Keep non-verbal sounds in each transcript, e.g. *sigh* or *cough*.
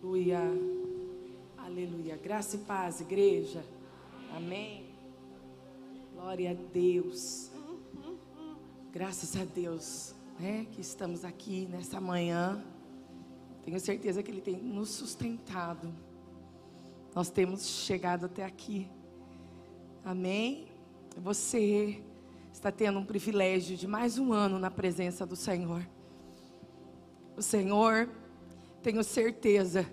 Aleluia. Aleluia. Graça e paz, igreja. Amém. Glória a Deus. Graças a Deus, né, que estamos aqui nessa manhã. Tenho certeza que Ele tem nos sustentado. Nós temos chegado até aqui. Amém. Você está tendo um privilégio de mais um ano na presença do Senhor. O Senhor, tenho certeza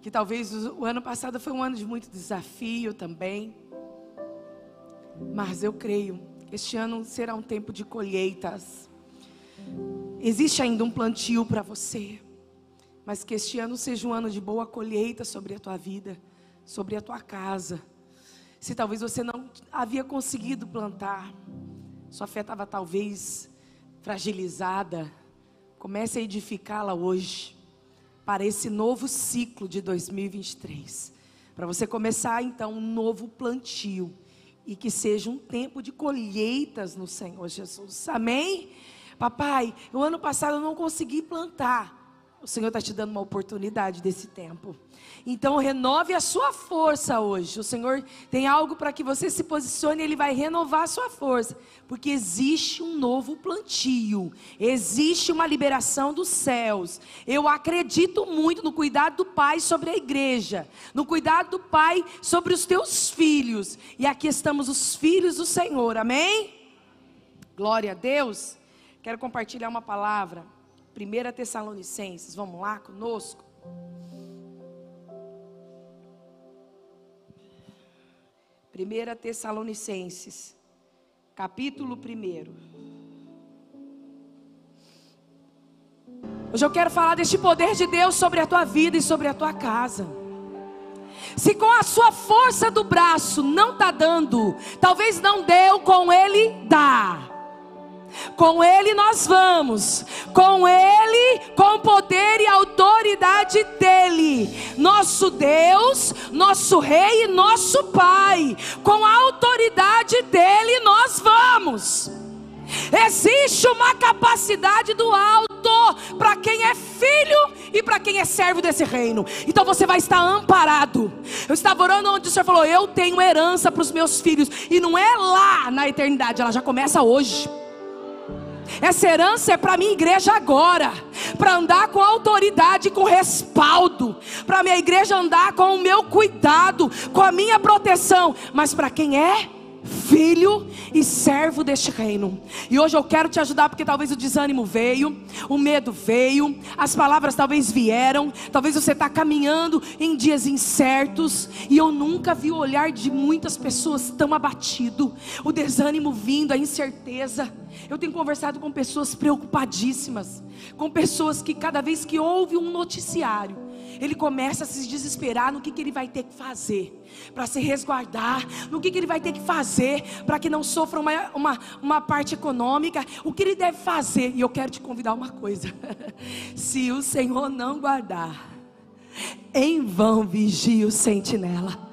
que talvez o ano passado foi um ano de muito desafio também. Mas eu creio, este ano será um tempo de colheitas. Existe ainda um plantio para você, mas que este ano seja um ano de boa colheita sobre a tua vida, sobre a tua casa. Se talvez você não havia conseguido plantar, sua fé estava talvez fragilizada, comece a edificá-la hoje para esse novo ciclo de 2023. Para você começar então um novo plantio e que seja um tempo de colheitas no Senhor Jesus. Amém? Papai, o ano passado eu não consegui plantar. O Senhor está te dando uma oportunidade desse tempo. Então renove a sua força hoje. O Senhor tem algo para que você se posicione, Ele vai renovar a sua força. Porque existe um novo plantio, existe uma liberação dos céus. Eu acredito muito no cuidado do Pai sobre a igreja, no cuidado do Pai sobre os teus filhos. E aqui estamos os filhos do Senhor, amém? Glória a Deus. Quero compartilhar uma palavra. 1 Tessalonicenses, vamos lá conosco. 1 Tessalonicenses, capítulo 1. Hoje eu quero falar deste poder de Deus sobre a tua vida e sobre a tua casa. Se com a sua força do braço não está dando, talvez não deu, com Ele dá. Com Ele nós vamos, com Ele, com poder e autoridade dEle, nosso Deus, nosso Rei e nosso Pai, com a autoridade dEle nós vamos. Existe uma capacidade do alto para quem é filho e para quem é servo desse reino. Então você vai estar amparado. Eu estava orando onde o Senhor falou: Eu tenho herança para os meus filhos. E não é lá na eternidade, ela já começa hoje. Essa herança é para minha igreja agora, para andar com autoridade, com respaldo, para minha igreja andar com o meu cuidado, com a minha proteção, mas para quem é filho e servo deste reino. E hoje eu quero te ajudar porque talvez o desânimo veio, o medo veio, as palavras talvez vieram, talvez você está caminhando em dias incertos e eu nunca vi o olhar de muitas pessoas tão abatido, o desânimo vindo, a incerteza. Eu tenho conversado com pessoas preocupadíssimas, com pessoas que cada vez que ouve um noticiário ele começa a se desesperar no que, que ele vai ter que fazer para se resguardar, no que, que ele vai ter que fazer para que não sofra uma, uma, uma parte econômica, o que ele deve fazer. E eu quero te convidar uma coisa: *laughs* se o Senhor não guardar, em vão vigia o sentinela.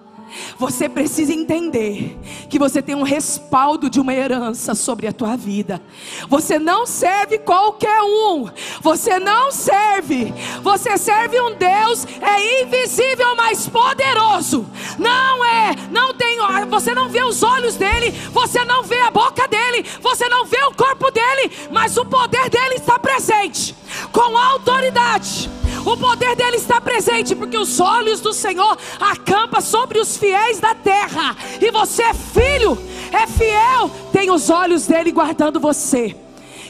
Você precisa entender que você tem um respaldo de uma herança sobre a tua vida. Você não serve qualquer um. Você não serve. Você serve um Deus é invisível, mas poderoso. Não é, não tem, você não vê os olhos dele, você não vê a boca dele, você não vê o corpo dele, mas o poder dele está presente com autoridade. O poder dele está presente, porque os olhos do Senhor acampa sobre os fiéis da terra. E você é filho, é fiel, tem os olhos dele guardando você.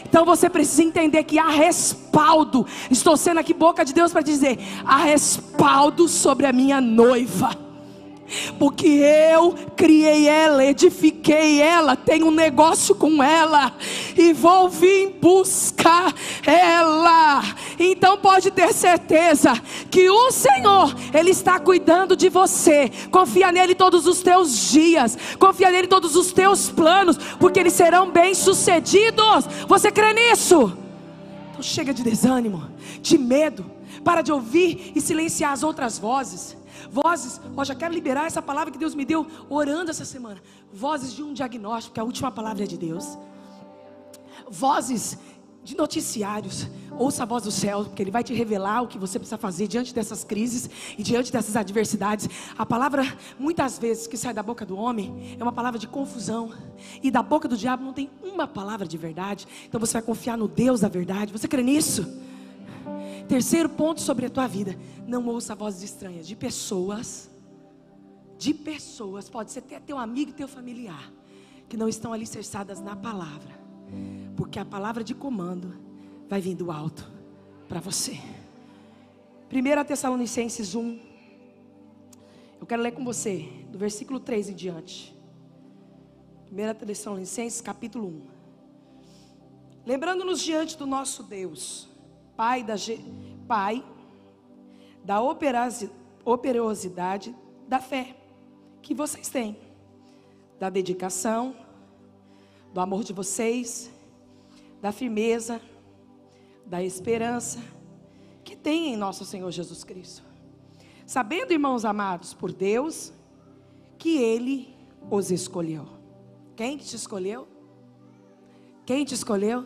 Então você precisa entender que há respaldo. Estou sendo aqui boca de Deus para dizer: há respaldo sobre a minha noiva porque eu criei ela, edifiquei ela, tenho um negócio com ela e vou vir buscar ela. Então pode ter certeza que o Senhor, Ele está cuidando de você. Confia nele todos os teus dias, confia nele todos os teus planos, porque eles serão bem-sucedidos. Você crê nisso? Então chega de desânimo, de medo, para de ouvir e silenciar as outras vozes. Vozes, ó, já quero liberar essa palavra que Deus me deu orando essa semana. Vozes de um diagnóstico, que a última palavra é de Deus. Vozes de noticiários. Ouça a voz do céu, porque Ele vai te revelar o que você precisa fazer diante dessas crises e diante dessas adversidades. A palavra, muitas vezes, que sai da boca do homem é uma palavra de confusão, e da boca do diabo não tem uma palavra de verdade. Então você vai confiar no Deus da verdade. Você crê nisso? Terceiro ponto sobre a tua vida: não ouça vozes estranhas de pessoas, de pessoas, pode ser até teu amigo e teu familiar, que não estão alicerçadas na palavra porque a palavra de comando vai vir do alto para você. 1 Tessalonicenses 1. Eu quero ler com você, do versículo 3 em diante. 1 Tessalonicenses, capítulo 1. Lembrando-nos diante do nosso Deus, Pai da, Pai da operosidade da fé que vocês têm, da dedicação, do amor de vocês da firmeza, da esperança que tem em nosso Senhor Jesus Cristo. Sabendo, irmãos amados, por Deus, que Ele os escolheu. Quem te escolheu? Quem te escolheu?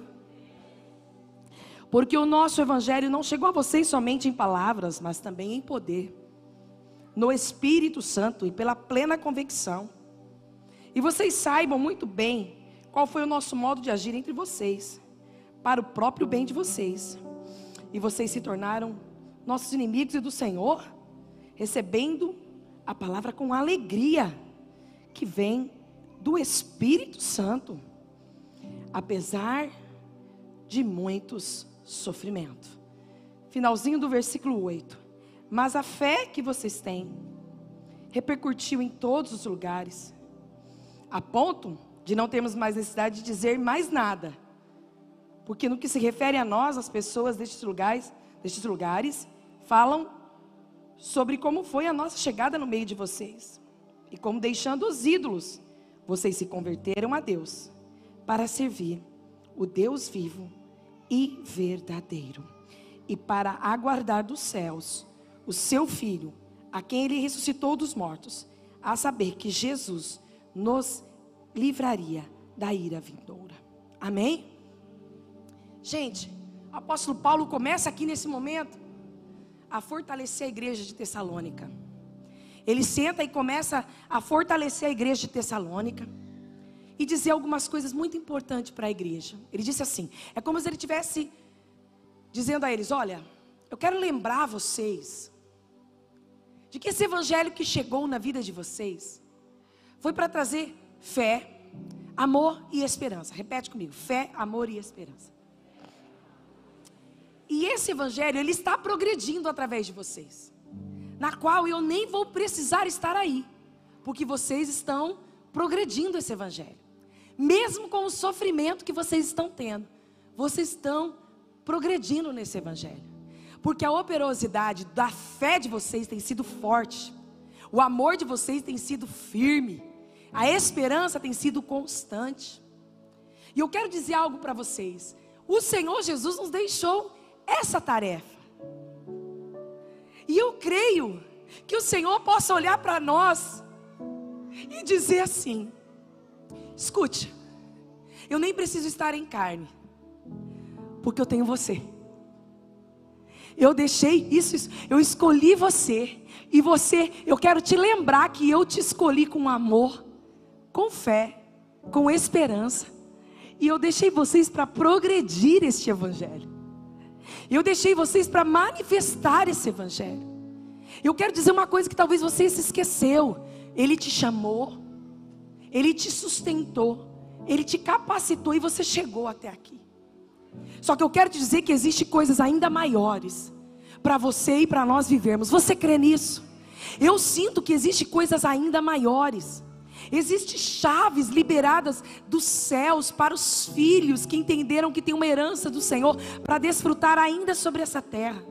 Porque o nosso Evangelho não chegou a vocês somente em palavras, mas também em poder, no Espírito Santo e pela plena convicção. E vocês saibam muito bem qual foi o nosso modo de agir entre vocês para o próprio bem de vocês. E vocês se tornaram nossos inimigos e do Senhor, recebendo a palavra com alegria que vem do Espírito Santo, apesar de muitos sofrimentos. Finalzinho do versículo 8. Mas a fé que vocês têm repercutiu em todos os lugares, a ponto de não termos mais necessidade de dizer mais nada porque no que se refere a nós, as pessoas destes lugares, destes lugares, falam sobre como foi a nossa chegada no meio de vocês. E como deixando os ídolos, vocês se converteram a Deus para servir o Deus vivo e verdadeiro. E para aguardar dos céus o seu filho, a quem ele ressuscitou dos mortos, a saber que Jesus nos livraria da ira vindoura. Amém? Gente, o apóstolo Paulo começa aqui nesse momento a fortalecer a igreja de Tessalônica. Ele senta e começa a fortalecer a igreja de Tessalônica e dizer algumas coisas muito importantes para a igreja. Ele disse assim: é como se ele tivesse dizendo a eles: Olha, eu quero lembrar vocês de que esse evangelho que chegou na vida de vocês foi para trazer fé, amor e esperança. Repete comigo: fé, amor e esperança. E esse evangelho, ele está progredindo através de vocês. Na qual eu nem vou precisar estar aí, porque vocês estão progredindo esse evangelho. Mesmo com o sofrimento que vocês estão tendo, vocês estão progredindo nesse evangelho. Porque a operosidade da fé de vocês tem sido forte. O amor de vocês tem sido firme. A esperança tem sido constante. E eu quero dizer algo para vocês. O Senhor Jesus nos deixou essa tarefa. E eu creio que o Senhor possa olhar para nós e dizer assim: escute, eu nem preciso estar em carne, porque eu tenho você. Eu deixei isso, isso, eu escolhi você, e você, eu quero te lembrar que eu te escolhi com amor, com fé, com esperança, e eu deixei vocês para progredir este evangelho. Eu deixei vocês para manifestar esse evangelho. Eu quero dizer uma coisa que talvez você se esqueceu. Ele te chamou, ele te sustentou, ele te capacitou e você chegou até aqui. Só que eu quero te dizer que existe coisas ainda maiores para você e para nós vivermos. Você crê nisso? Eu sinto que existe coisas ainda maiores. Existem chaves liberadas dos céus para os filhos que entenderam que tem uma herança do Senhor para desfrutar ainda sobre essa terra.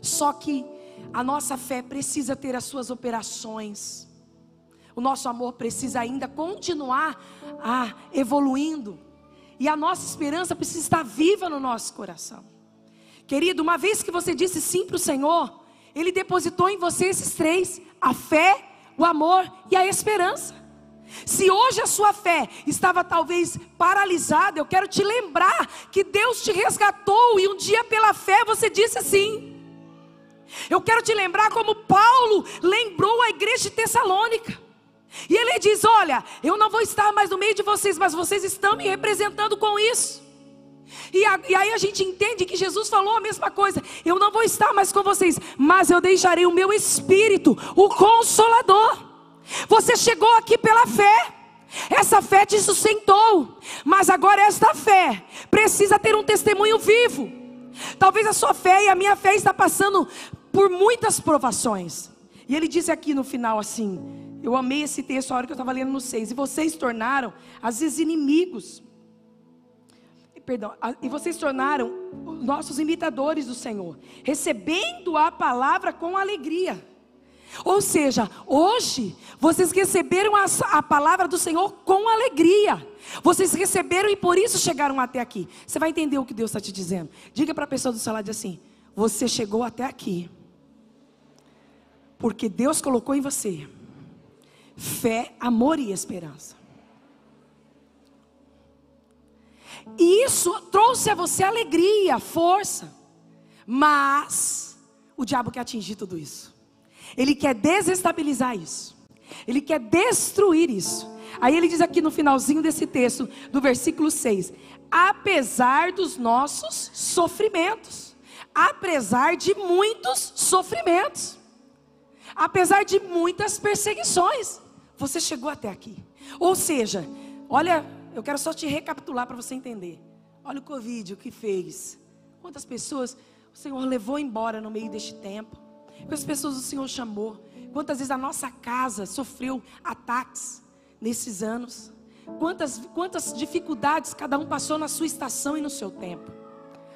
Só que a nossa fé precisa ter as suas operações. O nosso amor precisa ainda continuar a evoluindo. E a nossa esperança precisa estar viva no nosso coração. Querido, uma vez que você disse sim para o Senhor, Ele depositou em você esses três: a fé, o amor e a esperança. Se hoje a sua fé estava talvez paralisada, eu quero te lembrar que Deus te resgatou e um dia pela fé você disse assim. Eu quero te lembrar como Paulo lembrou a igreja de Tessalônica. E ele diz: Olha, eu não vou estar mais no meio de vocês, mas vocês estão me representando com isso. E, a, e, aí a gente entende que Jesus falou a mesma coisa: Eu não vou estar mais com vocês, mas eu deixarei o meu espírito, o consolador. Você chegou aqui pela fé. Essa fé te sustentou, mas agora esta fé precisa ter um testemunho vivo. Talvez a sua fé e a minha fé está passando por muitas provações. E ele disse aqui no final assim: Eu amei esse texto a hora que eu estava lendo no 6. E vocês tornaram, às vezes, inimigos. Perdão, e vocês tornaram nossos imitadores do Senhor, recebendo a palavra com alegria. Ou seja, hoje vocês receberam a, a, palavra do Senhor com alegria. Vocês receberam e por isso chegaram até aqui. Você vai entender o que Deus está te dizendo. Diga para a pessoa do seu lado assim: Você chegou até aqui porque Deus colocou em você fé, amor e esperança. E isso trouxe a você alegria, força. Mas o diabo quer atingir tudo isso. Ele quer desestabilizar isso. Ele quer destruir isso. Aí ele diz aqui no finalzinho desse texto, do versículo 6: apesar dos nossos sofrimentos, apesar de muitos sofrimentos apesar de muitas perseguições, você chegou até aqui. Ou seja, olha, eu quero só te recapitular para você entender. Olha o Covid, o que fez. Quantas pessoas o Senhor levou embora no meio deste tempo. Quantas pessoas o Senhor chamou. Quantas vezes a nossa casa sofreu ataques nesses anos. Quantas, quantas dificuldades cada um passou na sua estação e no seu tempo.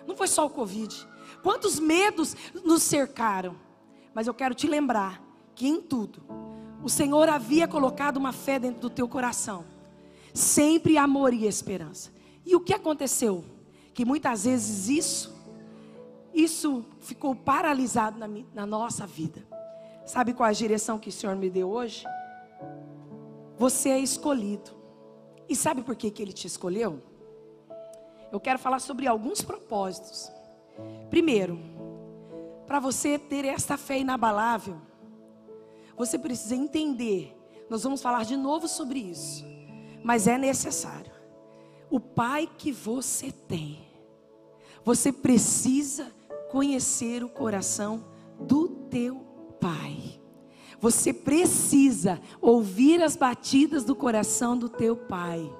Não foi só o Covid. Quantos medos nos cercaram. Mas eu quero te lembrar que em tudo o Senhor havia colocado uma fé dentro do teu coração, sempre amor e esperança. E o que aconteceu? Que muitas vezes isso, isso ficou paralisado na, na nossa vida. Sabe qual é a direção que o Senhor me deu hoje? Você é escolhido. E sabe por que, que Ele te escolheu? Eu quero falar sobre alguns propósitos. Primeiro, para você ter esta fé inabalável, você precisa entender. Nós vamos falar de novo sobre isso. Mas é necessário. O pai que você tem. Você precisa conhecer o coração do teu pai. Você precisa ouvir as batidas do coração do teu pai.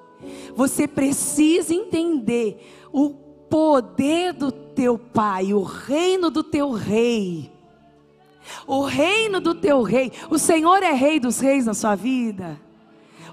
Você precisa entender o poder do teu pai, o reino do teu rei o reino do teu rei. O Senhor é rei dos reis na sua vida.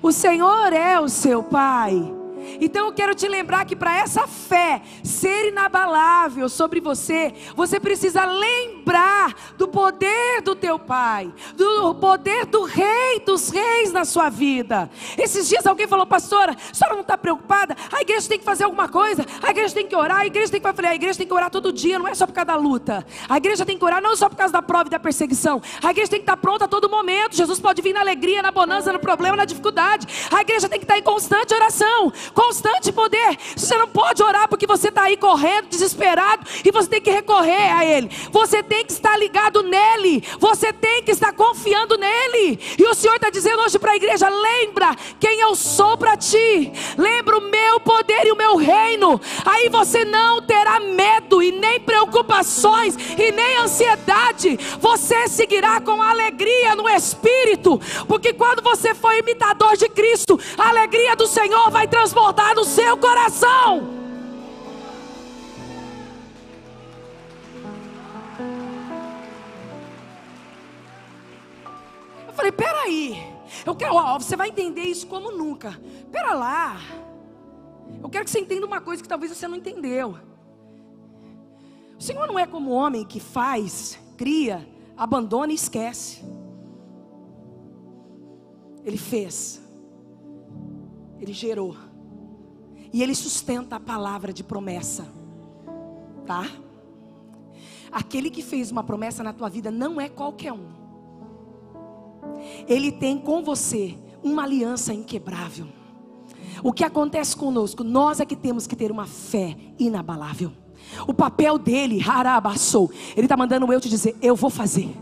O Senhor é o seu pai. Então eu quero te lembrar que para essa fé ser inabalável sobre você, você precisa lembrar do poder do teu Pai, do poder do Rei dos Reis na sua vida. Esses dias alguém falou, pastora, a senhora não está preocupada? A igreja tem que fazer alguma coisa, a igreja tem que orar, a igreja tem que fazer, a igreja tem que orar todo dia, não é só por causa da luta. A igreja tem que orar não só por causa da prova e da perseguição. A igreja tem que estar pronta a todo momento. Jesus pode vir na alegria, na bonança, no problema, na dificuldade. A igreja tem que estar em constante oração constante poder. Você não pode orar porque você está aí correndo, desesperado, e você tem que recorrer a Ele. Você tem que estar ligado nele. Você tem que estar confiando nele. E o Senhor está dizendo hoje para a igreja: lembra quem eu sou para ti. Lembra o meu poder e o meu reino. Aí você não terá medo e nem preocupações e nem ansiedade. Você seguirá com alegria no espírito, porque quando você for imitador de Cristo, a alegria do Senhor vai transbordar transbordar no seu coração. Eu falei, peraí, eu quero, ó, você vai entender isso como nunca. Pera lá. Eu quero que você entenda uma coisa que talvez você não entendeu. O Senhor não é como o homem que faz, cria, abandona e esquece. Ele fez. Ele gerou. E Ele sustenta a palavra de promessa. Tá? Aquele que fez uma promessa na tua vida não é qualquer um. Ele tem com você uma aliança inquebrável. O que acontece conosco? Nós é que temos que ter uma fé inabalável. O papel dele, harabassou, ele está mandando eu te dizer: eu vou fazer.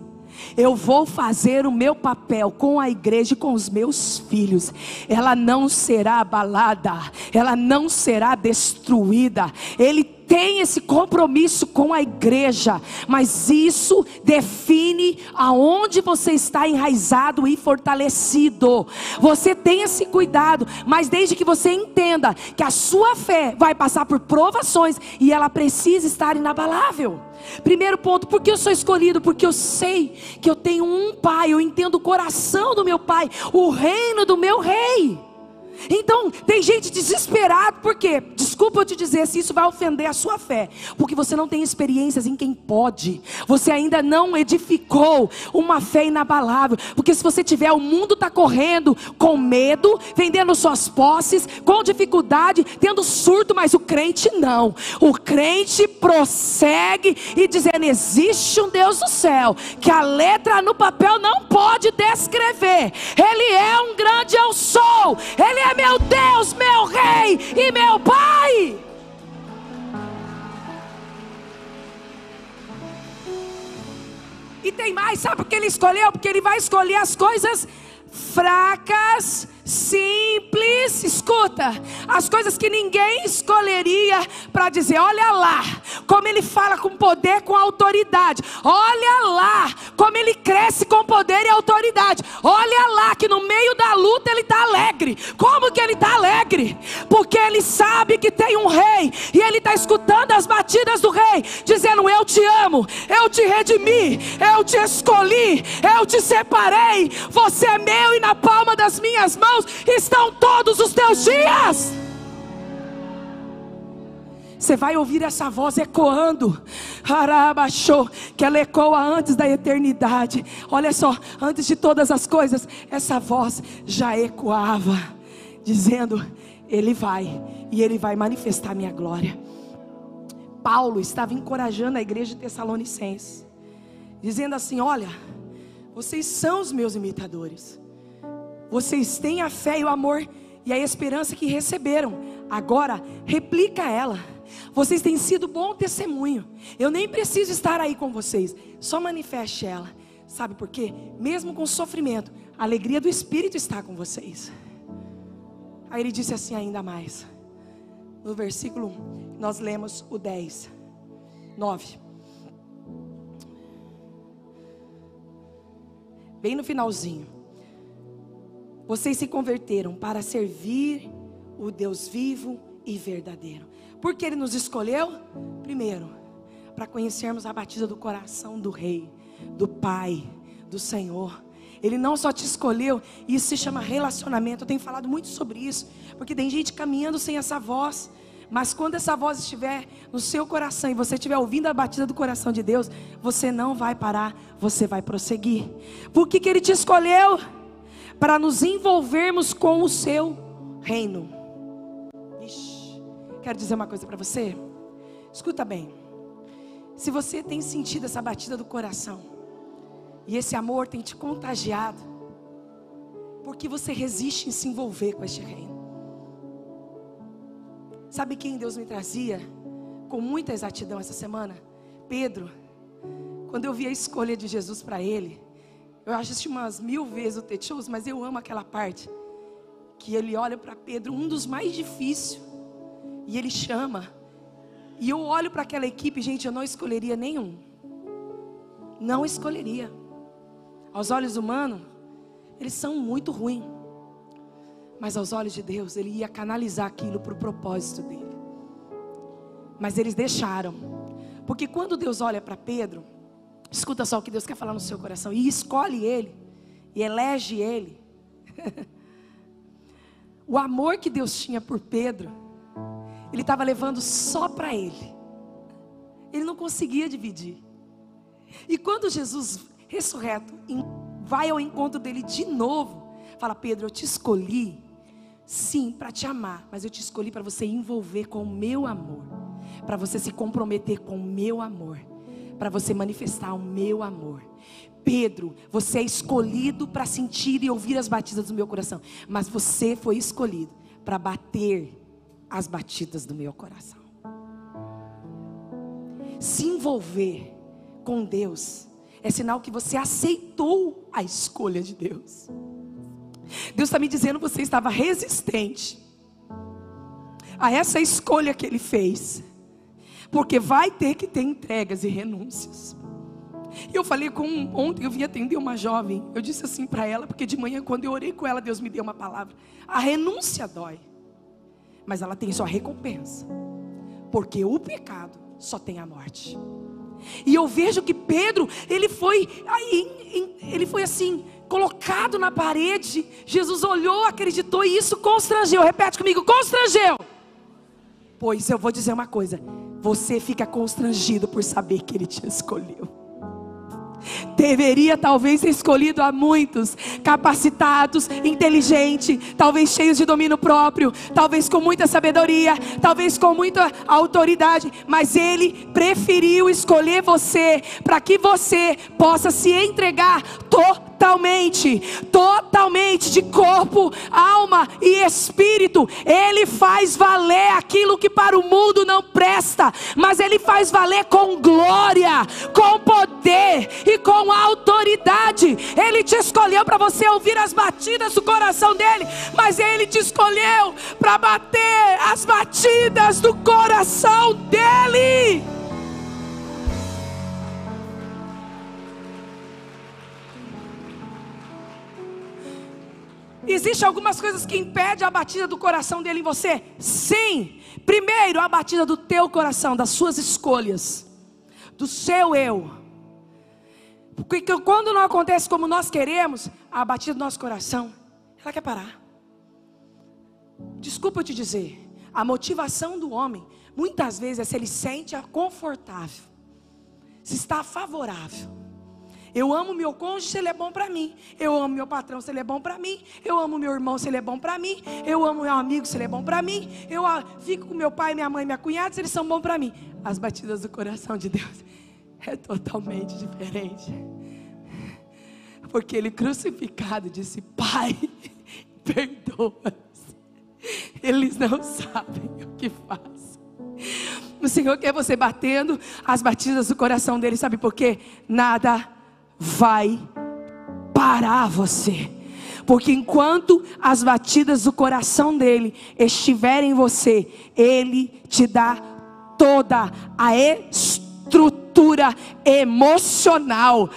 Eu vou fazer o meu papel com a igreja e com os meus filhos. Ela não será abalada, ela não será destruída. Ele tem esse compromisso com a igreja, mas isso define aonde você está enraizado e fortalecido. Você tem esse cuidado, mas desde que você entenda que a sua fé vai passar por provações e ela precisa estar inabalável. Primeiro ponto, porque eu sou escolhido? Porque eu sei que eu tenho um pai, eu entendo o coração do meu pai, o reino do meu rei. Então, tem gente desesperada, porque, desculpa eu te dizer se isso vai ofender a sua fé, porque você não tem experiências em quem pode, você ainda não edificou uma fé inabalável, porque se você tiver, o mundo está correndo com medo, vendendo suas posses, com dificuldade, tendo surto, mas o crente não, o crente prossegue e dizendo: existe um Deus do céu, que a letra no papel não pode descrever, Ele é um grande eu sou, Ele é é meu Deus, meu Rei e meu Pai. E tem mais, sabe por que ele escolheu? Porque ele vai escolher as coisas fracas simples, escuta, as coisas que ninguém escolheria para dizer: olha lá, como ele fala com poder, com autoridade, olha lá, como ele cresce com poder e autoridade, olha lá, que no meio da luta ele está alegre. Como que ele está alegre? Porque ele sabe que tem um rei e ele está escutando as batidas do rei, dizendo: Eu te amo, eu te redimi, eu te escolhi, eu te separei, você é meu e na palma das minhas mãos estão todos os teus dias. Você vai ouvir essa voz ecoando, Arabachou, que ela ecoa antes da eternidade. Olha só, antes de todas as coisas, essa voz já ecoava, dizendo: Ele vai e Ele vai manifestar minha glória. Paulo estava encorajando a igreja de Tessalonicenses, dizendo assim: Olha, vocês são os meus imitadores. Vocês têm a fé e o amor e a esperança que receberam. Agora, replica ela. Vocês têm sido bom testemunho. Eu nem preciso estar aí com vocês. Só manifeste ela. Sabe por quê? Mesmo com sofrimento, a alegria do Espírito está com vocês. Aí ele disse assim ainda mais. No versículo, nós lemos o 10, 9. Bem no finalzinho. Vocês se converteram para servir o Deus vivo e verdadeiro. Porque Ele nos escolheu? Primeiro, para conhecermos a batida do coração do Rei, do Pai, do Senhor. Ele não só te escolheu, isso se chama relacionamento. Eu tenho falado muito sobre isso, porque tem gente caminhando sem essa voz. Mas quando essa voz estiver no seu coração e você estiver ouvindo a batida do coração de Deus, você não vai parar, você vai prosseguir. Por que, que Ele te escolheu? Para nos envolvermos com o seu reino. Ixi, quero dizer uma coisa para você. Escuta bem. Se você tem sentido essa batida do coração, e esse amor tem te contagiado, porque você resiste em se envolver com este reino. Sabe quem Deus me trazia com muita exatidão essa semana? Pedro. Quando eu vi a escolha de Jesus para ele, eu assisti umas mil vezes o Techos, mas eu amo aquela parte. Que ele olha para Pedro, um dos mais difíceis. E ele chama. E eu olho para aquela equipe, gente, eu não escolheria nenhum. Não escolheria. Aos olhos humanos, eles são muito ruins. Mas aos olhos de Deus, ele ia canalizar aquilo para o propósito dele. Mas eles deixaram. Porque quando Deus olha para Pedro, Escuta só o que Deus quer falar no seu coração. E escolhe ele. E elege ele. *laughs* o amor que Deus tinha por Pedro, ele estava levando só para ele. Ele não conseguia dividir. E quando Jesus ressurreto vai ao encontro dele de novo, fala: Pedro, eu te escolhi, sim, para te amar, mas eu te escolhi para você envolver com o meu amor, para você se comprometer com o meu amor para você manifestar o meu amor. Pedro, você é escolhido para sentir e ouvir as batidas do meu coração, mas você foi escolhido para bater as batidas do meu coração. Se envolver com Deus é sinal que você aceitou a escolha de Deus. Deus está me dizendo que você estava resistente a essa escolha que Ele fez, porque vai ter que ter entregas e renúncias. Eu falei com ontem, eu vim atender uma jovem. Eu disse assim para ela, porque de manhã, quando eu orei com ela, Deus me deu uma palavra. A renúncia dói, mas ela tem sua recompensa, porque o pecado só tem a morte. E eu vejo que Pedro, ele foi aí, ele foi assim, colocado na parede. Jesus olhou, acreditou e isso constrangeu. Repete comigo, constrangeu. Pois eu vou dizer uma coisa: você fica constrangido por saber que ele te escolheu. Deveria talvez ser escolhido a muitos, capacitados, inteligentes, talvez cheios de domínio próprio, talvez com muita sabedoria, talvez com muita autoridade, mas ele preferiu escolher você para que você possa se entregar totalmente totalmente, totalmente de corpo, alma e espírito. Ele faz valer aquilo que para o mundo não presta, mas ele faz valer com glória, com poder e com autoridade. Ele te escolheu para você ouvir as batidas do coração dele, mas ele te escolheu para bater as batidas do coração dele. Existem algumas coisas que impedem a batida do coração dele em você? Sim. Primeiro, a batida do teu coração, das suas escolhas, do seu eu. Porque quando não acontece como nós queremos, a batida do nosso coração, ela quer parar. Desculpa eu te dizer, a motivação do homem, muitas vezes, é se ele sente confortável, se está favorável. Eu amo meu cônjuge se ele é bom para mim. Eu amo meu patrão se ele é bom para mim. Eu amo meu irmão se ele é bom para mim. Eu amo meu amigo se ele é bom para mim. Eu ah, fico com meu pai, minha mãe, minha cunhada se eles são bons para mim. As batidas do coração de Deus *laughs* é totalmente diferente. Porque ele crucificado disse: Pai, *laughs* perdoa. Eles não sabem o que fazem. O Senhor quer você batendo as batidas do coração dele, sabe por quê? Nada vai parar você. Porque enquanto as batidas do coração dele estiverem em você, ele te dá toda a estrutura emocional,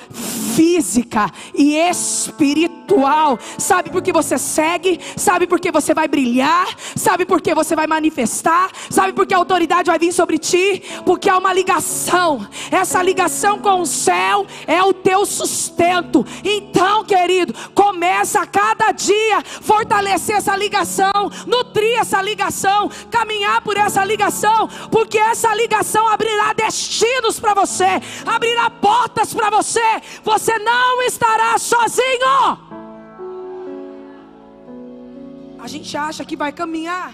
física e espiritual. Sabe por que você segue? Sabe por que você vai brilhar? Sabe por que você vai manifestar? Sabe por que a autoridade vai vir sobre ti? Porque há uma ligação. Essa ligação com o céu é o teu sustento. Então, querido, começa a cada dia fortalecer essa ligação, nutrir essa ligação, caminhar por essa ligação, porque essa ligação abrirá destinos para você, abrirá portas para você. Você você não estará sozinho. A gente acha que vai caminhar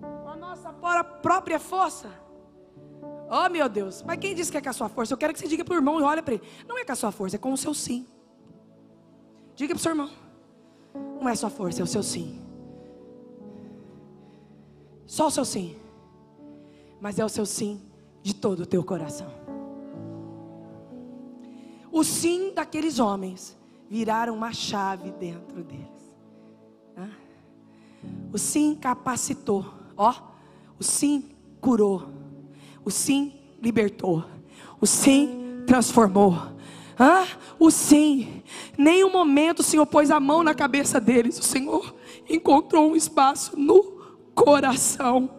com a nossa própria força. Oh meu Deus, mas quem disse que é com a sua força? Eu quero que você diga para o irmão e olha para ele. Não é com a sua força, é com o seu sim. Diga para o seu irmão. Não é sua força, é o seu sim. Só o seu sim. Mas é o seu sim de todo o teu coração. O sim daqueles homens viraram uma chave dentro deles. O sim capacitou, ó, o sim curou, o sim libertou, o sim transformou. Ah, o sim, nenhum momento o Senhor pôs a mão na cabeça deles, o Senhor encontrou um espaço no coração.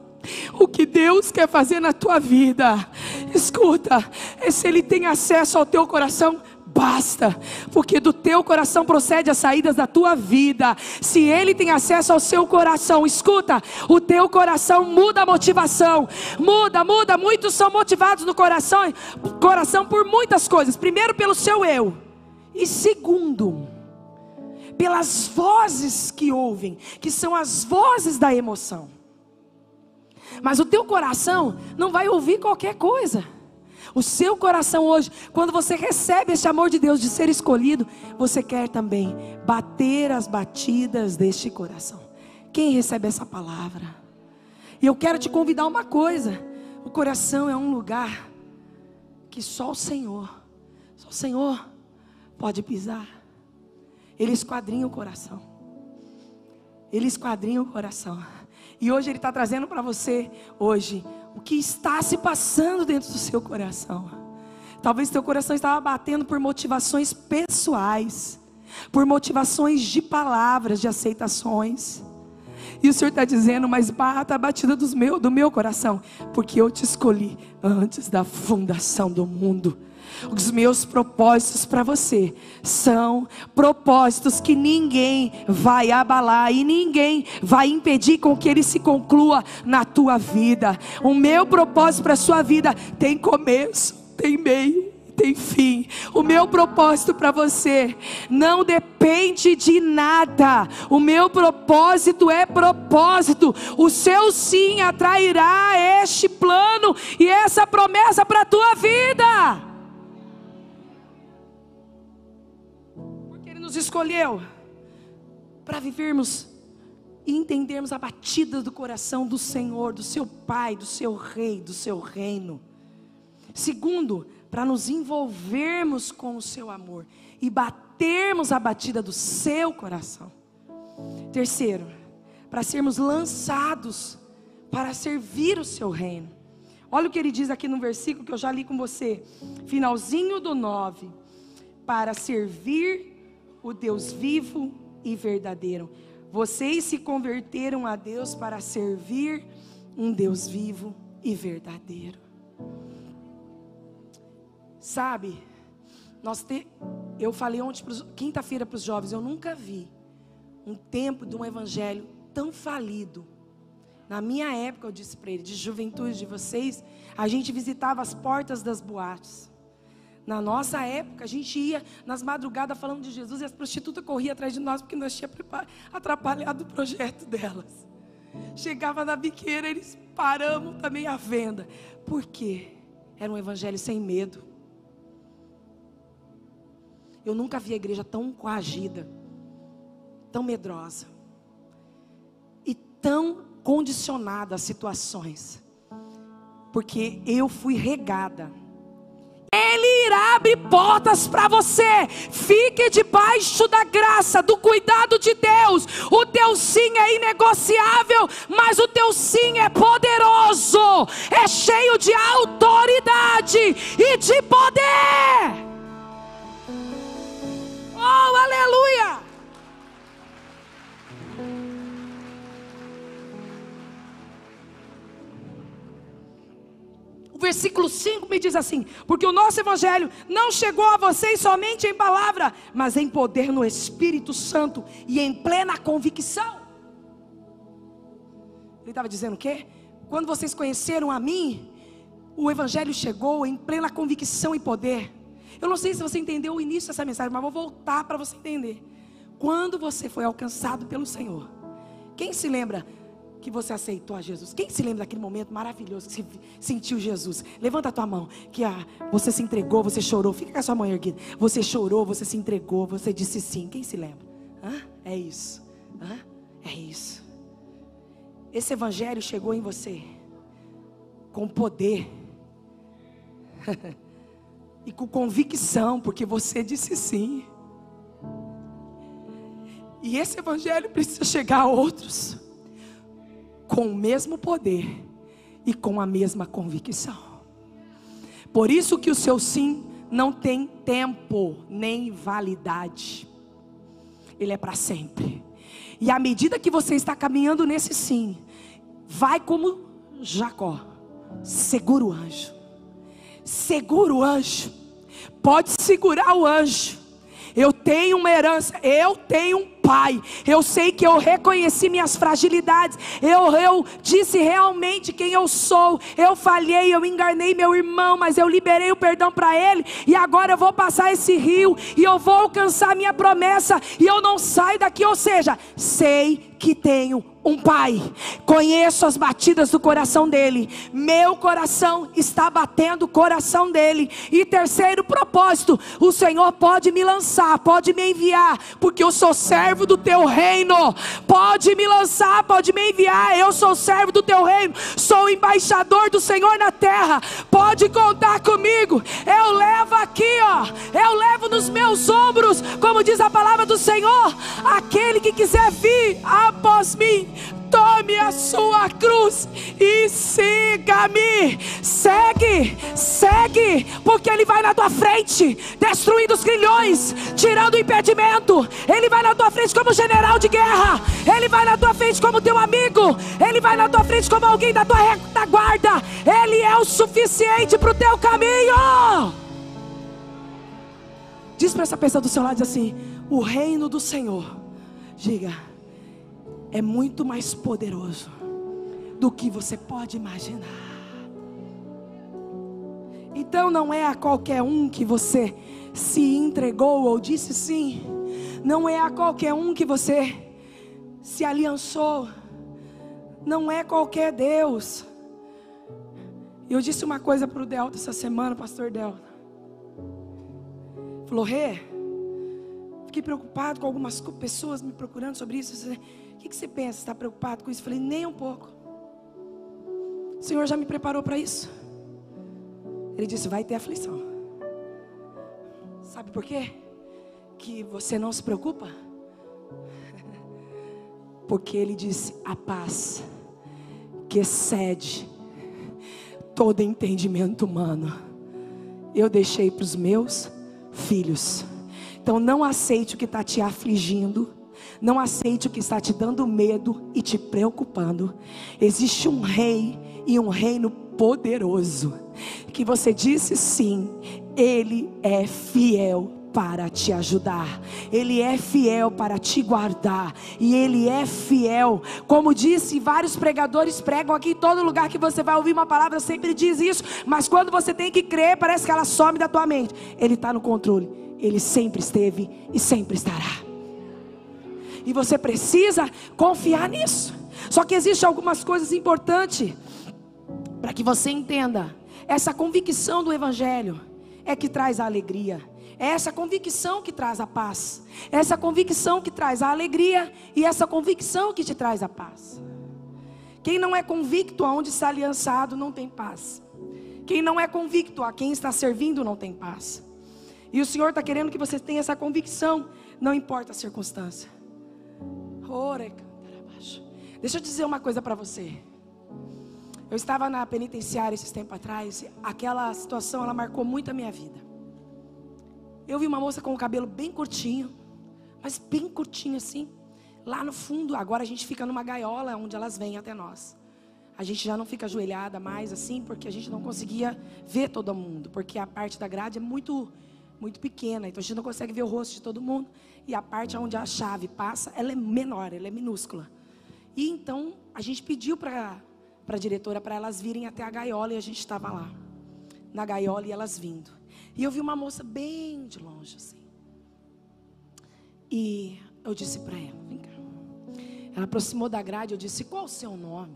O que Deus quer fazer na tua vida, escuta, é se Ele tem acesso ao teu coração, basta, porque do teu coração procede as saídas da tua vida. Se Ele tem acesso ao seu coração, escuta, o teu coração muda a motivação, muda, muda. Muitos são motivados no coração, coração por muitas coisas. Primeiro, pelo seu eu, e segundo, pelas vozes que ouvem, que são as vozes da emoção. Mas o teu coração não vai ouvir qualquer coisa. O seu coração hoje, quando você recebe esse amor de Deus de ser escolhido, você quer também bater as batidas deste coração. Quem recebe essa palavra? E eu quero te convidar uma coisa: o coração é um lugar que só o Senhor, só o Senhor pode pisar. Ele esquadrinha o coração. Ele esquadrinha o coração. E hoje Ele está trazendo para você, hoje, o que está se passando dentro do seu coração. Talvez seu coração estava batendo por motivações pessoais, por motivações de palavras, de aceitações. E o Senhor está dizendo, mas bata a batida dos meu, do meu coração, porque eu te escolhi antes da fundação do mundo. Os meus propósitos para você são propósitos que ninguém vai abalar e ninguém vai impedir com que ele se conclua na tua vida. O meu propósito para a sua vida tem começo, tem meio tem fim. O meu propósito para você não depende de nada. O meu propósito é propósito. O seu sim atrairá este plano e essa promessa para a tua vida. Nos escolheu para vivermos e entendermos a batida do coração do Senhor, do seu Pai, do seu Rei, do seu reino. Segundo, para nos envolvermos com o seu amor e batermos a batida do seu coração. Terceiro, para sermos lançados para servir o seu reino. Olha o que ele diz aqui no versículo que eu já li com você, finalzinho do 9: para servir o Deus vivo e verdadeiro. Vocês se converteram a Deus para servir um Deus vivo e verdadeiro. Sabe, nós te, eu falei ontem, quinta-feira para os jovens, eu nunca vi um tempo de um evangelho tão falido. Na minha época, eu disse para ele, de juventude de vocês, a gente visitava as portas das boates. Na nossa época, a gente ia nas madrugadas falando de Jesus e as prostitutas corriam atrás de nós porque nós tínhamos atrapalhado o projeto delas. Chegava na biqueira, eles paramos também a venda. Por quê? Era um evangelho sem medo. Eu nunca vi a igreja tão coagida, tão medrosa e tão condicionada a situações. Porque eu fui regada ele irá abrir portas para você. Fique debaixo da graça, do cuidado de Deus. O teu sim é inegociável, mas o teu sim é poderoso, é cheio de autoridade e de poder. Oh, aleluia! Versículo 5 me diz assim: Porque o nosso evangelho não chegou a vocês somente em palavra, mas em poder no Espírito Santo e em plena convicção. Ele estava dizendo o quê? Quando vocês conheceram a mim, o evangelho chegou em plena convicção e poder. Eu não sei se você entendeu o início dessa mensagem, mas vou voltar para você entender. Quando você foi alcançado pelo Senhor, quem se lembra que você aceitou a Jesus? Quem se lembra daquele momento maravilhoso que você sentiu Jesus? Levanta a tua mão, que a, você se entregou, você chorou. Fica com a sua mão erguida. Você chorou, você se entregou, você disse sim. Quem se lembra? Hã? É isso. Hã? É isso. Esse evangelho chegou em você com poder *laughs* e com convicção, porque você disse sim. E esse evangelho precisa chegar a outros com o mesmo poder e com a mesma convicção. Por isso que o seu sim não tem tempo nem validade. Ele é para sempre. E à medida que você está caminhando nesse sim, vai como Jacó, segura o anjo. Segura o anjo. Pode segurar o anjo. Eu tenho uma herança, eu tenho um pai. Eu sei que eu reconheci minhas fragilidades. Eu, eu disse realmente quem eu sou. Eu falhei, eu enganei meu irmão, mas eu liberei o perdão para ele. E agora eu vou passar esse rio e eu vou alcançar minha promessa. E eu não saio daqui. Ou seja, sei que tenho um pai, conheço as batidas do coração dele, meu coração está batendo o coração dele. E terceiro propósito: o Senhor pode me lançar, pode me enviar, porque eu sou servo do teu reino. Pode me lançar, pode me enviar, eu sou servo do teu reino, sou embaixador do Senhor na terra. Pode contar comigo, eu levo aqui, ó, eu levo nos meus ombros, como diz a palavra do Senhor, aquele que quiser vir após mim tome a sua cruz e siga-me. Segue, segue, porque Ele vai na tua frente, destruindo os grilhões, tirando o impedimento. Ele vai na tua frente como general de guerra. Ele vai na tua frente como teu amigo. Ele vai na tua frente como alguém da tua retaguarda. Ele é o suficiente para o teu caminho. Diz para essa pessoa do seu lado assim: o reino do Senhor. Diga é muito mais poderoso do que você pode imaginar. Então não é a qualquer um que você se entregou ou disse sim. Não é a qualquer um que você se aliançou. Não é qualquer Deus. Eu disse uma coisa para o Delta essa semana, pastor Delta. Falou, Rê, fiquei preocupado com algumas pessoas me procurando sobre isso. Que, que você pensa? Está preocupado com isso? Eu falei, nem um pouco. O Senhor já me preparou para isso. Ele disse: vai ter aflição. Sabe por quê? Que você não se preocupa? *laughs* Porque Ele disse: a paz que excede todo entendimento humano, eu deixei para os meus filhos. Então não aceite o que está te afligindo não aceite o que está te dando medo e te preocupando. Existe um rei e um reino poderoso. Que você disse sim, ele é fiel para te ajudar, Ele é fiel para te guardar, e Ele é fiel, como disse, vários pregadores pregam aqui, em todo lugar que você vai ouvir uma palavra sempre diz isso, mas quando você tem que crer, parece que ela some da tua mente. Ele está no controle, Ele sempre esteve e sempre estará. E você precisa confiar nisso. Só que existem algumas coisas importantes para que você entenda. Essa convicção do Evangelho é que traz a alegria. É essa convicção que traz a paz. É essa convicção que traz a alegria e essa convicção que te traz a paz. Quem não é convicto aonde está aliançado não tem paz. Quem não é convicto a quem está servindo não tem paz. E o Senhor está querendo que você tenha essa convicção, não importa a circunstância. Deixa eu dizer uma coisa para você. Eu estava na penitenciária esses tempos atrás. Aquela situação, ela marcou muito a minha vida. Eu vi uma moça com o cabelo bem curtinho, mas bem curtinho assim. Lá no fundo, agora a gente fica numa gaiola onde elas vêm até nós. A gente já não fica ajoelhada mais assim, porque a gente não conseguia ver todo mundo, porque a parte da grade é muito muito pequena, então a gente não consegue ver o rosto de todo mundo. E a parte onde a chave passa, ela é menor, ela é minúscula. E então a gente pediu para a diretora para elas virem até a gaiola e a gente estava lá, na gaiola e elas vindo. E eu vi uma moça bem de longe assim. E eu disse para ela, vem cá. Ela aproximou da grade, eu disse, qual o seu nome?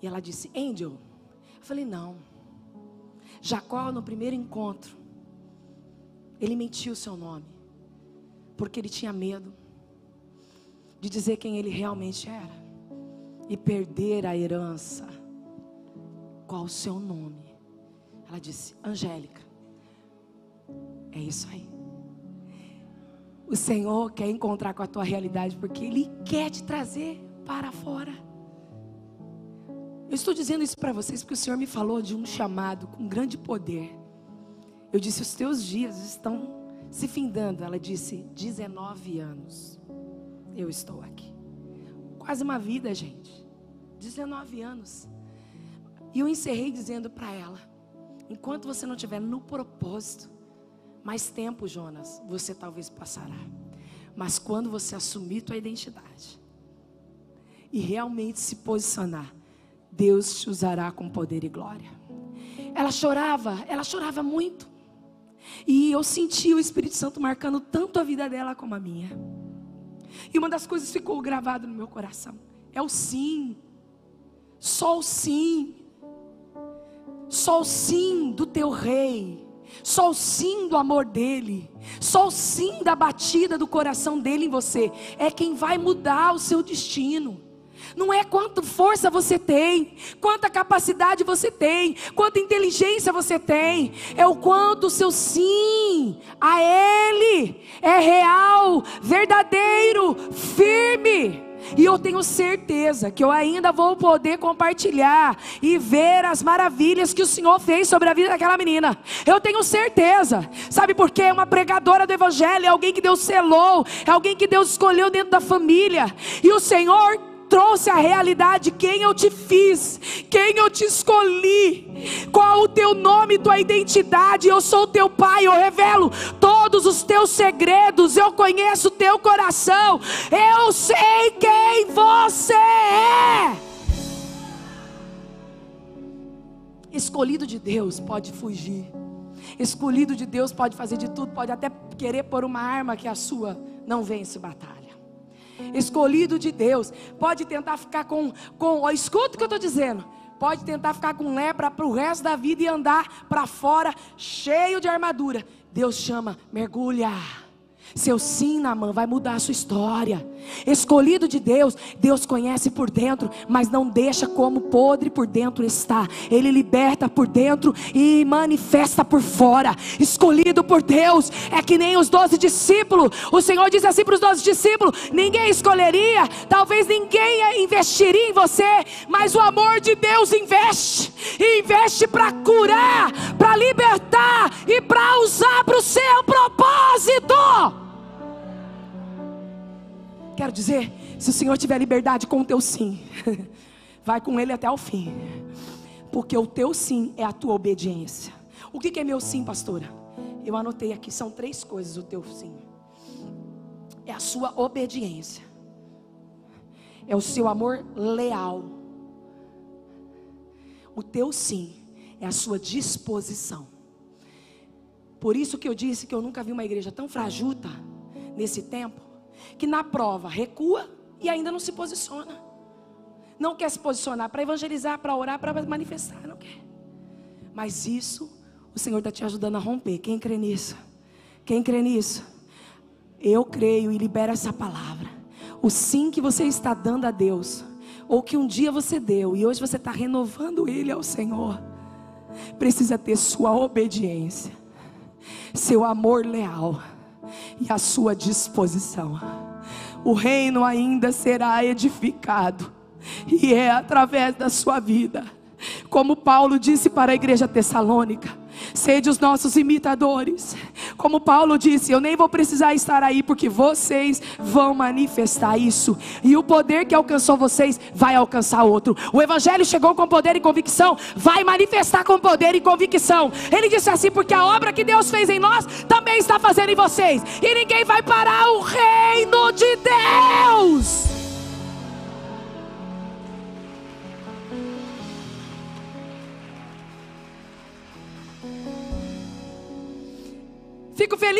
E ela disse, Angel. Eu falei, não. Jacó, no primeiro encontro, ele mentiu o seu nome, porque ele tinha medo de dizer quem ele realmente era e perder a herança. Qual o seu nome? Ela disse: Angélica. É isso aí. O Senhor quer encontrar com a tua realidade porque Ele quer te trazer para fora. Eu estou dizendo isso para vocês porque o Senhor me falou de um chamado com grande poder. Eu disse: Os teus dias estão se findando. Ela disse: 19 anos. Eu estou aqui. Quase uma vida, gente. 19 anos. E eu encerrei dizendo para ela: enquanto você não estiver no propósito, mais tempo, Jonas, você talvez passará. Mas quando você assumir tua identidade e realmente se posicionar, Deus te usará com poder e glória. Ela chorava, ela chorava muito. E eu senti o Espírito Santo marcando tanto a vida dela como a minha. E uma das coisas ficou gravada no meu coração. é o sim. Só o sim. Só o sim do teu rei. Só o sim do amor dele. Só o sim da batida do coração dele em você é quem vai mudar o seu destino. Não é quanta força você tem, quanta capacidade você tem, quanta inteligência você tem, é o quanto o seu sim a Ele é real, verdadeiro, firme. E eu tenho certeza que eu ainda vou poder compartilhar e ver as maravilhas que o Senhor fez sobre a vida daquela menina. Eu tenho certeza. Sabe por quê? É uma pregadora do Evangelho, é alguém que Deus selou, é alguém que Deus escolheu dentro da família. E o Senhor trouxe a realidade quem eu te fiz, quem eu te escolhi, qual o teu nome, tua identidade. Eu sou teu pai, eu revelo todos os teus segredos, eu conheço o teu coração, eu sei quem você é. Escolhido de Deus pode fugir. Escolhido de Deus pode fazer de tudo, pode até querer pôr uma arma que a sua não vence batalha escolhido de Deus, pode tentar ficar com, com ó, escuta o que eu estou dizendo, pode tentar ficar com lepra para o resto da vida e andar para fora cheio de armadura. Deus chama, mergulha. Seu sim na mão vai mudar a sua história. Escolhido de Deus, Deus conhece por dentro, mas não deixa como podre por dentro está. Ele liberta por dentro e manifesta por fora. Escolhido por Deus é que nem os doze discípulos. O Senhor disse assim para os doze discípulos: ninguém escolheria, talvez ninguém investiria em você, mas o amor de Deus investe, investe para curar, para libertar e para usar para o seu propósito. Quero dizer, se o Senhor tiver liberdade com o teu sim, *laughs* vai com Ele até o fim, porque o teu sim é a tua obediência. O que é meu sim, pastora? Eu anotei aqui, são três coisas o teu sim: é a sua obediência, é o seu amor leal, o teu sim é a sua disposição. Por isso que eu disse que eu nunca vi uma igreja tão frajuta nesse tempo que na prova recua e ainda não se posiciona. Não quer se posicionar para evangelizar, para orar, para manifestar, não quer. Mas isso o Senhor está te ajudando a romper. Quem crê nisso? Quem crê nisso? Eu creio e libero essa palavra. O sim que você está dando a Deus, ou que um dia você deu e hoje você está renovando ele ao Senhor, precisa ter sua obediência, seu amor leal e a sua disposição. O reino ainda será edificado, e é através da sua vida, como Paulo disse para a igreja tessalônica Sede os nossos imitadores. Como Paulo disse, eu nem vou precisar estar aí, porque vocês vão manifestar isso. E o poder que alcançou vocês vai alcançar outro. O Evangelho chegou com poder e convicção, vai manifestar com poder e convicção. Ele disse assim: porque a obra que Deus fez em nós também está fazendo em vocês. E ninguém vai parar o reino de Deus.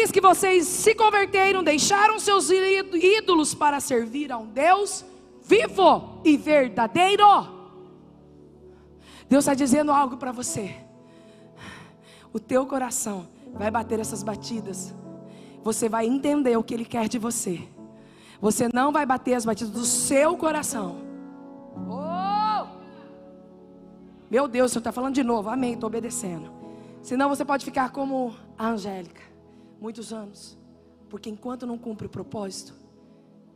Feliz que vocês se converteram, deixaram seus ídolos para servir a um Deus vivo e verdadeiro. Deus está dizendo algo para você. O teu coração vai bater essas batidas. Você vai entender o que Ele quer de você. Você não vai bater as batidas do seu coração. Oh! Meu Deus, o Senhor está falando de novo. Amém, estou obedecendo. Senão você pode ficar como a Angélica muitos anos. Porque enquanto não cumpre o propósito,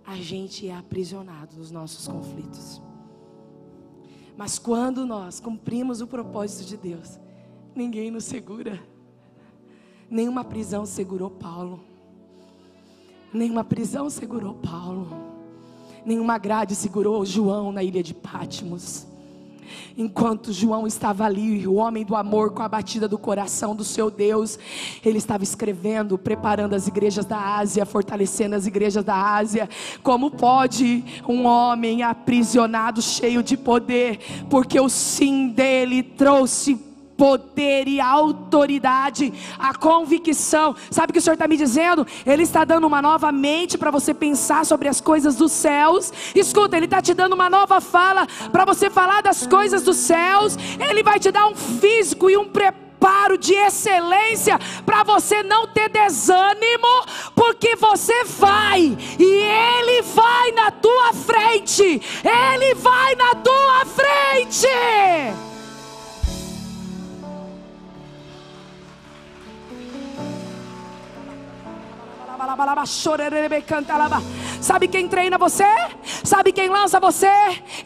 a gente é aprisionado nos nossos conflitos. Mas quando nós cumprimos o propósito de Deus, ninguém nos segura. Nenhuma prisão segurou Paulo. Nenhuma prisão segurou Paulo. Nenhuma grade segurou João na ilha de Pátimos. Enquanto João estava ali, o homem do amor, com a batida do coração do seu Deus, ele estava escrevendo, preparando as igrejas da Ásia, fortalecendo as igrejas da Ásia. Como pode um homem aprisionado, cheio de poder, porque o sim dele trouxe poder e autoridade, a convicção. Sabe o que o Senhor está me dizendo? Ele está dando uma nova mente para você pensar sobre as coisas dos céus. Escuta, Ele está te dando uma nova fala para você falar das coisas dos céus. Ele vai te dar um físico e um preparo de excelência para você não ter desânimo, porque você vai e Ele vai na tua frente. Ele vai na tua frente. Canta lá, Sabe quem treina você? Sabe quem lança você?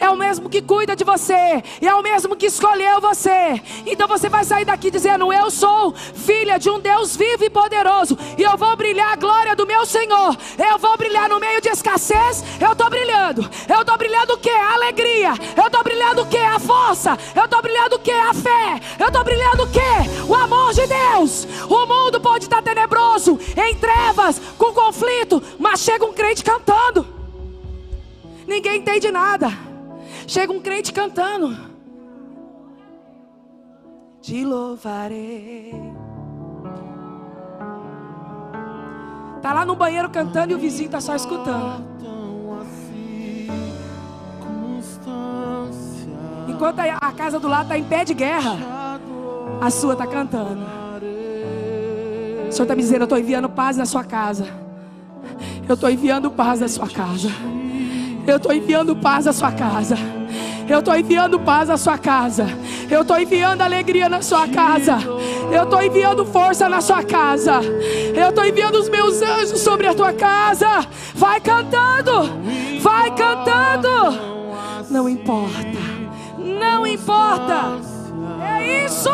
É o mesmo que cuida de você, é o mesmo que escolheu você. Então você vai sair daqui dizendo: Eu sou filha de um Deus vivo e poderoso, e eu vou brilhar a glória do meu Senhor. Eu vou brilhar no meio de escassez. Eu estou brilhando. Eu estou brilhando o que? A alegria. Eu estou brilhando o que? A força. Eu estou brilhando o que? A fé. Eu estou brilhando o que? O amor de Deus. O mundo pode estar tenebroso, em trevas, com conflito, mas chega um crente cantando. Ninguém entende nada. Chega um crente cantando. Te louvarei. Tá lá no banheiro cantando e o vizinho tá só escutando. Enquanto a casa do lado tá em pé de guerra, a sua tá cantando. O Senhor está me dizendo: Eu estou enviando paz na sua casa. Eu estou enviando paz na sua casa. Eu estou enviando paz na sua casa. Eu estou enviando paz na sua casa. Eu estou enviando alegria na sua casa. Eu estou enviando força na sua casa. Eu estou enviando os meus anjos sobre a tua casa. Vai cantando. Vai cantando. Não importa. Não importa. É isso.